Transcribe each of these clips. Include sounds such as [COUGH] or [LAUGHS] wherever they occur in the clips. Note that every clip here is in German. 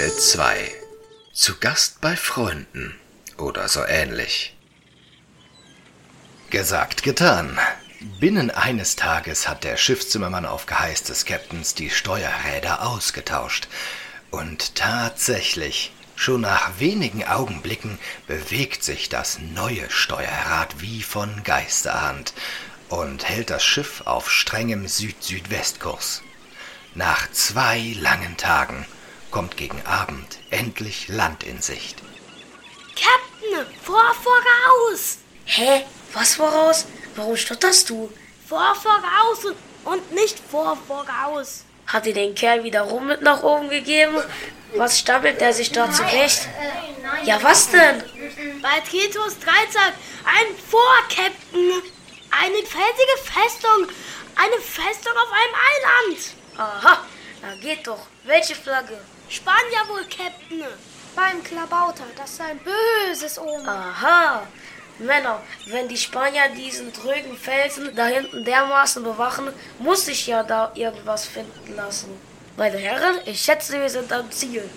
Kapitel 2 Zu Gast bei Freunden oder so ähnlich. Gesagt, getan. Binnen eines Tages hat der Schiffszimmermann auf Geheiß des Captains die Steuerräder ausgetauscht. Und tatsächlich, schon nach wenigen Augenblicken bewegt sich das neue Steuerrad wie von Geisterhand und hält das Schiff auf strengem Süd-Südwestkurs. Nach zwei langen Tagen kommt gegen Abend endlich Land in Sicht. Captain, vor, voraus! Hä? Was voraus? Warum stotterst du? Vor, voraus und, und nicht vor, voraus. Hat dir den Kerl wieder rum mit nach oben gegeben? Was stammelt der sich da zurecht? Ja, was denn? Bei Tritos Dreizack ein Vor-Captain. Eine felsige Festung. Eine Festung auf einem Eiland. Aha, na geht doch. Welche Flagge? Spanier wohl, Captain. Beim Klabauter, das ist ein böses Omen. Aha. Männer, wenn die Spanier diesen trögen Felsen da hinten dermaßen bewachen, muss sich ja da irgendwas finden lassen. Meine Herren, ich schätze, wir sind am Ziel.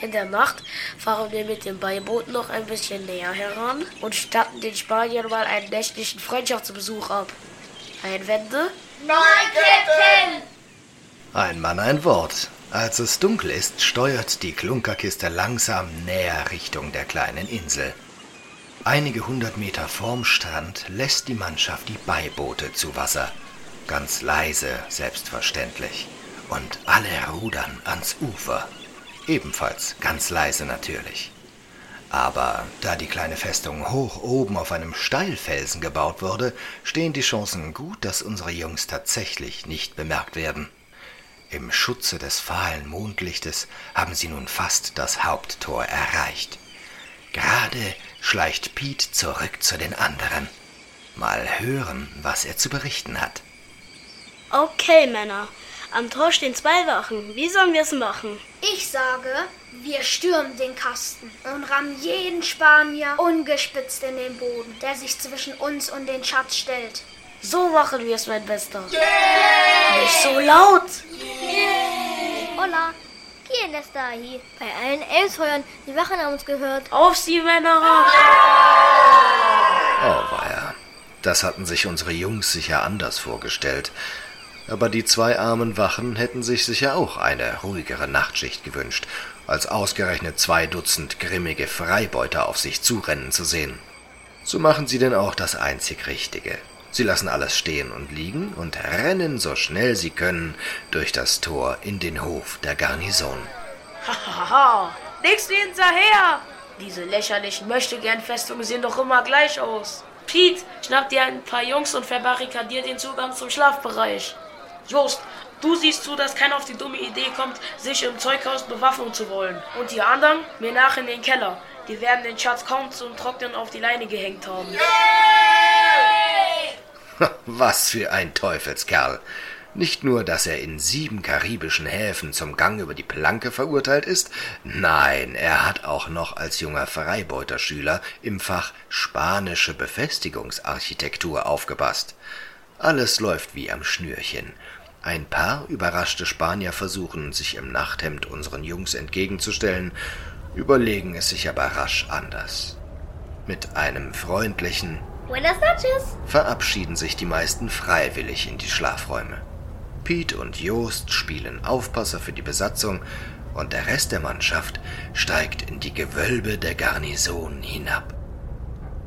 In der Nacht fahren wir mit dem Beiboot noch ein bisschen näher heran und statten den Spaniern mal einen nächtlichen Freundschaftsbesuch ab. Einwände? Nein, Captain! Ein Mann, ein Wort. Als es dunkel ist, steuert die Klunkerkiste langsam näher Richtung der kleinen Insel. Einige hundert Meter vorm Strand lässt die Mannschaft die Beiboote zu Wasser. Ganz leise, selbstverständlich. Und alle rudern ans Ufer. Ebenfalls ganz leise natürlich. Aber da die kleine Festung hoch oben auf einem Steilfelsen gebaut wurde, stehen die Chancen gut, dass unsere Jungs tatsächlich nicht bemerkt werden. Im Schutze des fahlen Mondlichtes haben sie nun fast das Haupttor erreicht. Gerade schleicht Pete zurück zu den anderen. Mal hören, was er zu berichten hat. Okay, Männer. Am Tor stehen zwei Wachen. Wie sollen wir es machen? Ich sage, wir stürmen den Kasten und rammen jeden Spanier ungespitzt in den Boden, der sich zwischen uns und den Schatz stellt. So machen wir es, mein Bester. Nicht so laut. Hola, ¿quién está ahí? Bei allen Elfeuern, die Wachen haben uns gehört. Auf Sie, Männer! Oh, weia. Das hatten sich unsere Jungs sicher anders vorgestellt. Aber die zwei armen Wachen hätten sich sicher auch eine ruhigere Nachtschicht gewünscht, als ausgerechnet zwei Dutzend grimmige Freibeuter auf sich zurennen zu sehen. So machen sie denn auch das einzig Richtige. Sie lassen alles stehen und liegen und rennen so schnell sie können durch das Tor in den Hof der Garnison. Hahaha, nix wie hinterher! Diese lächerlichen Möchtegern-Festungen sehen doch immer gleich aus. Pete, schnapp dir ein paar Jungs und verbarrikadier den Zugang zum Schlafbereich. Jost, du siehst zu, dass keiner auf die dumme Idee kommt, sich im Zeughaus bewaffnen zu wollen. Und die anderen mir nach in den Keller. Die werden den Schatz kaum zum Trocknen auf die Leine gehängt haben. [LAUGHS] Was für ein Teufelskerl. Nicht nur, dass er in sieben karibischen Häfen zum Gang über die Planke verurteilt ist, nein, er hat auch noch als junger Freibeuterschüler im Fach spanische Befestigungsarchitektur aufgepasst. Alles läuft wie am Schnürchen. Ein paar überraschte Spanier versuchen, sich im Nachthemd unseren Jungs entgegenzustellen, überlegen es sich aber rasch anders. Mit einem freundlichen Buenas noches. verabschieden sich die meisten freiwillig in die Schlafräume. Pete und Joost spielen Aufpasser für die Besatzung und der Rest der Mannschaft steigt in die Gewölbe der Garnison hinab.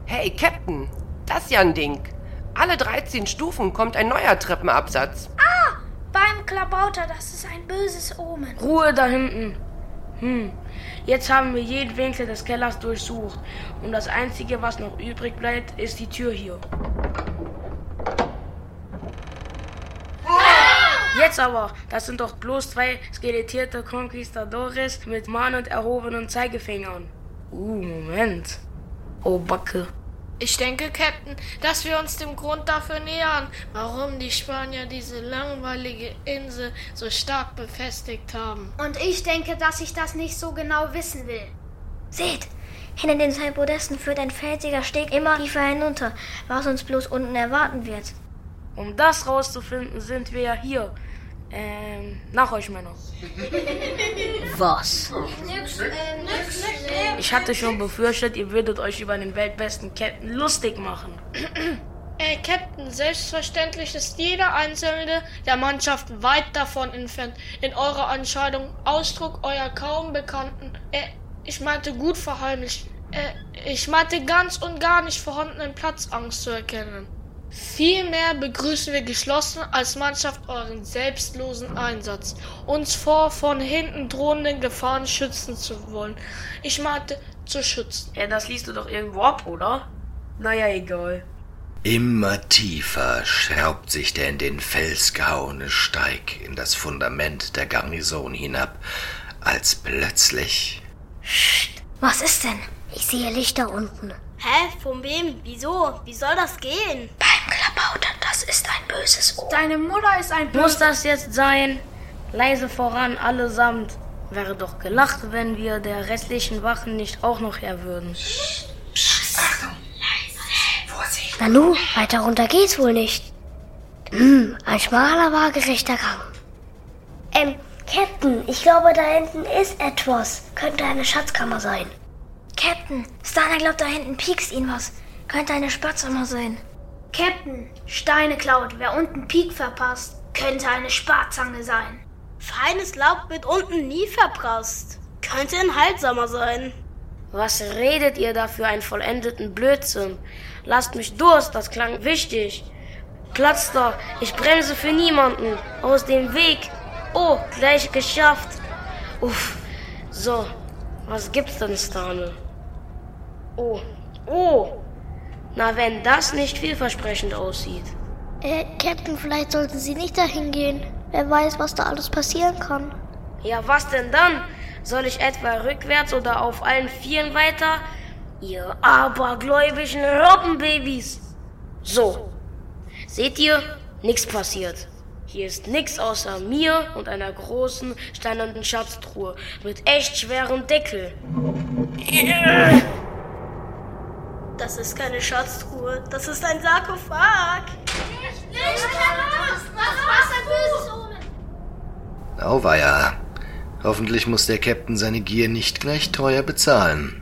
Hey, Captain, das ist ja ein Ding. Alle 13 Stufen kommt ein neuer Treppenabsatz. Beim Klabauter, das ist ein böses Omen. Ruhe da hinten. Hm, jetzt haben wir jeden Winkel des Kellers durchsucht. Und das Einzige, was noch übrig bleibt, ist die Tür hier. Jetzt aber, das sind doch bloß zwei skelettierte Conquistadores mit mahnend erhobenen Zeigefingern. Uh, Moment. Oh, Backe. Ich denke, Captain, dass wir uns dem Grund dafür nähern, warum die Spanier diese langweilige Insel so stark befestigt haben. Und ich denke, dass ich das nicht so genau wissen will. Seht, hinter den zwei Podesten führt ein felsiger Steg immer tiefer hinunter, was uns bloß unten erwarten wird. Um das rauszufinden, sind wir ja hier. Ähm, nach euch, Männer. Was? Ich hatte schon befürchtet, ihr würdet euch über den weltbesten Captain lustig machen. Äh, Captain, selbstverständlich ist jeder Einzelne der Mannschaft weit davon entfernt, in eurer Entscheidung Ausdruck eurer kaum bekannten, äh, ich meinte gut verheimlicht, äh, ich meinte ganz und gar nicht vorhandenen Platzangst zu erkennen. Vielmehr begrüßen wir geschlossen als Mannschaft euren selbstlosen Einsatz, uns vor von hinten drohenden Gefahren schützen zu wollen. Ich meinte zu schützen. Ja, das liest du doch irgendwo ab, oder? Naja, egal. Immer tiefer schraubt sich der in den Fels gehauene Steig in das Fundament der Garnison hinab, als plötzlich Was ist denn? Ich sehe Lichter unten. Hä? Von wem? Wieso? Wie soll das gehen? Beim Klapphautern, das ist ein böses Ohr. Deine Mutter ist ein Muss das jetzt sein? Leise voran, allesamt. Wäre doch gelacht, wenn wir der restlichen Wachen nicht auch noch her würden. Nanu, weiter runter geht's wohl nicht. Hm, ein schmaler, waagerechter Gang. Ähm, Captain, ich glaube, da hinten ist etwas. Könnte eine Schatzkammer sein. Captain, Stana glaubt, da hinten piekst ihn was. Könnte eine Spatzkammer sein. Captain. Steine klaut. Wer unten Pik verpasst, könnte eine Sparzange sein. Feines Laub wird unten nie verprasst. Könnte ein Haltsamer sein. Was redet ihr da für einen vollendeten Blödsinn? Lasst mich Durst, das klang wichtig. Platz da, ich bremse für niemanden. Aus dem Weg. Oh, gleich geschafft. Uff. So, was gibt's denn, Stane? Oh, oh. Na, wenn das nicht vielversprechend aussieht. Äh, Captain, vielleicht sollten Sie nicht dahin gehen. Wer weiß, was da alles passieren kann. Ja, was denn dann? Soll ich etwa rückwärts oder auf allen Vieren weiter? Ihr abergläubischen Robbenbabys. So. Seht ihr? Nichts passiert. Hier ist nichts außer mir und einer großen steinernen Schatztruhe mit echt schwerem Deckel. Das ist keine Schatztruhe. Das ist ein Sarkophag. Auweia. Hoffentlich muss der Captain seine Gier nicht gleich teuer bezahlen.